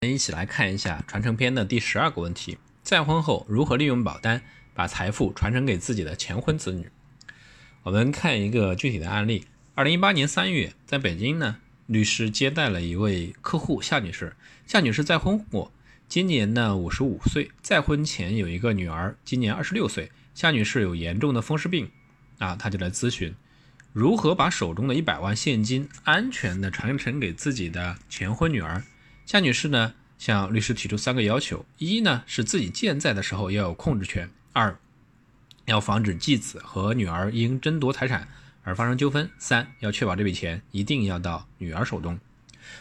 我们一起来看一下传承篇的第十二个问题：再婚后如何利用保单把财富传承给自己的前婚子女？我们看一个具体的案例。二零一八年三月，在北京呢，律师接待了一位客户夏女士。夏女士再婚过，今年呢五十五岁，再婚前有一个女儿，今年二十六岁。夏女士有严重的风湿病，啊，她就来咨询如何把手中的一百万现金安全的传承给自己的前婚女儿。夏女士呢，向律师提出三个要求：一呢是自己健在的时候要有控制权；二要防止继子和女儿因争夺财产而发生纠纷；三要确保这笔钱一定要到女儿手中。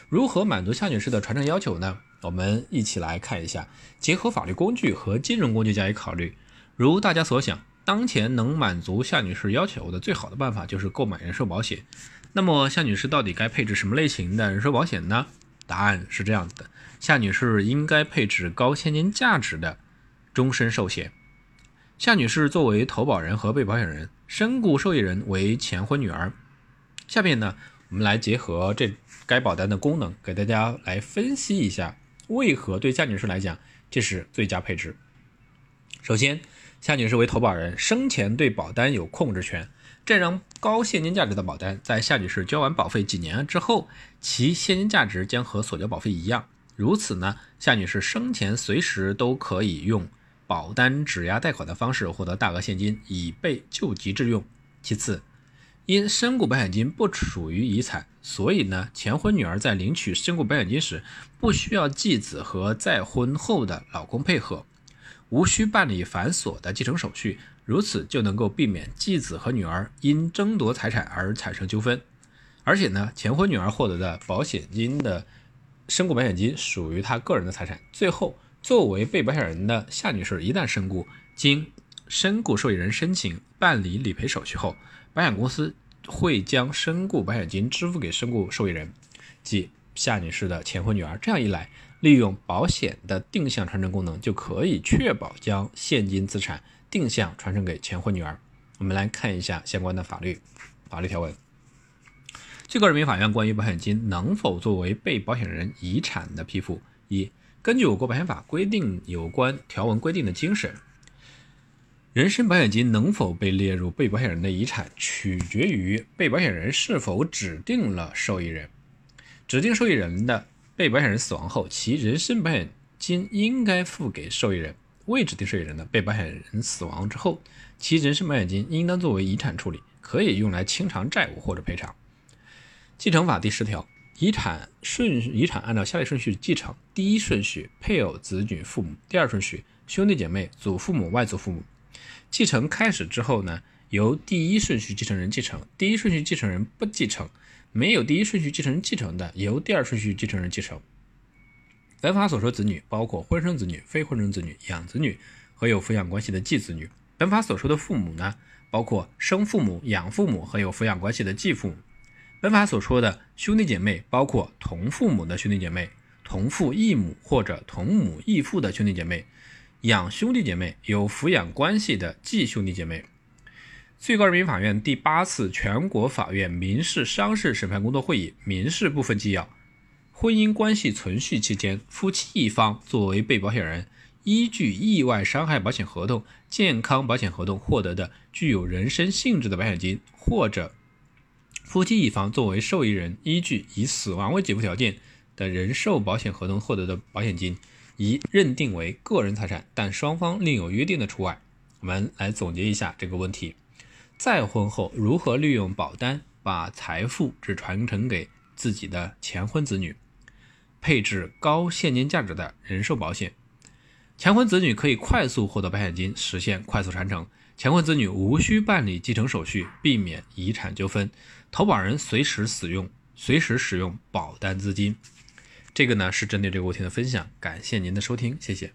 如何满足夏女士的传承要求呢？我们一起来看一下，结合法律工具和金融工具加以考虑。如大家所想，当前能满足夏女士要求的最好的办法就是购买人寿保险。那么夏女士到底该配置什么类型的人寿保险呢？答案是这样子的：夏女士应该配置高现金价值的终身寿险。夏女士作为投保人和被保险人，身故受益人为前婚女儿。下面呢，我们来结合这该保单的功能，给大家来分析一下，为何对夏女士来讲这是最佳配置。首先，夏女士为投保人，生前对保单有控制权。这张高现金价值的保单，在夏女士交完保费几年之后，其现金价值将和所交保费一样。如此呢，夏女士生前随时都可以用保单质押贷款的方式获得大额现金，以备救急之用。其次，因身故保险金不属于遗产，所以呢，前婚女儿在领取身故保险金时，不需要继子和再婚后的老公配合，无需办理繁琐的继承手续。如此就能够避免继子和女儿因争夺财产而产生纠纷，而且呢，前婚女儿获得的保险金的身故保险金属于她个人的财产。最后，作为被保险人的夏女士一旦身故，经身故受益人申请办理理赔手续后，保险公司会将身故保险金支付给身故受益人，即夏女士的前婚女儿。这样一来，利用保险的定向传承功能，就可以确保将现金资产。定向传承给前婚女儿。我们来看一下相关的法律法律条文。最高人民法院关于保险金能否作为被保险人遗产的批复：一、根据我国保险法规定有关条文规定的精神，人身保险金能否被列入被保险人的遗产，取决于被保险人是否指定了受益人。指定受益人的被保险人死亡后，其人身保险金应该付给受益人。未指定受益人的被保险人死亡之后，其人身保险金应当作为遗产处理，可以用来清偿债务或者赔偿。继承法第十条，遗产顺遗产按照下列顺序继承：第一顺序配偶、子女、父母；第二顺序兄弟姐妹、祖父母、外祖父母。继承开始之后呢，由第一顺序继承人继承；第一顺序继承人不继承，没有第一顺序继承人继承的，由第二顺序继承人继承。本法所说子女包括婚生子女、非婚生子女、养子女和有抚养关系的继子女。本法所说的父母呢，包括生父母、养父母和有抚养关系的继父母。本法所说的兄弟姐妹包括同父母的兄弟姐妹、同父异母或者同母异父的兄弟姐妹、养兄弟姐妹、有抚养关系的继兄弟姐妹。最高人民法院第八次全国法院民事商事审判工作会议民事部分纪要。婚姻关系存续期间，夫妻一方作为被保险人，依据意外伤害保险合同、健康保险合同获得的具有人身性质的保险金，或者夫妻一方作为受益人，依据以死亡为给付条件的人寿保险合同获得的保险金，宜认定为个人财产，但双方另有约定的除外。我们来总结一下这个问题：再婚后如何利用保单把财富只传承给自己的前婚子女？配置高现金价值的人寿保险，前婚子女可以快速获得保险金，实现快速传承。前婚子女无需办理继承手续，避免遗产纠纷。投保人随时使用，随时使用保单资金。这个呢是针对这个问题的分享，感谢您的收听，谢谢。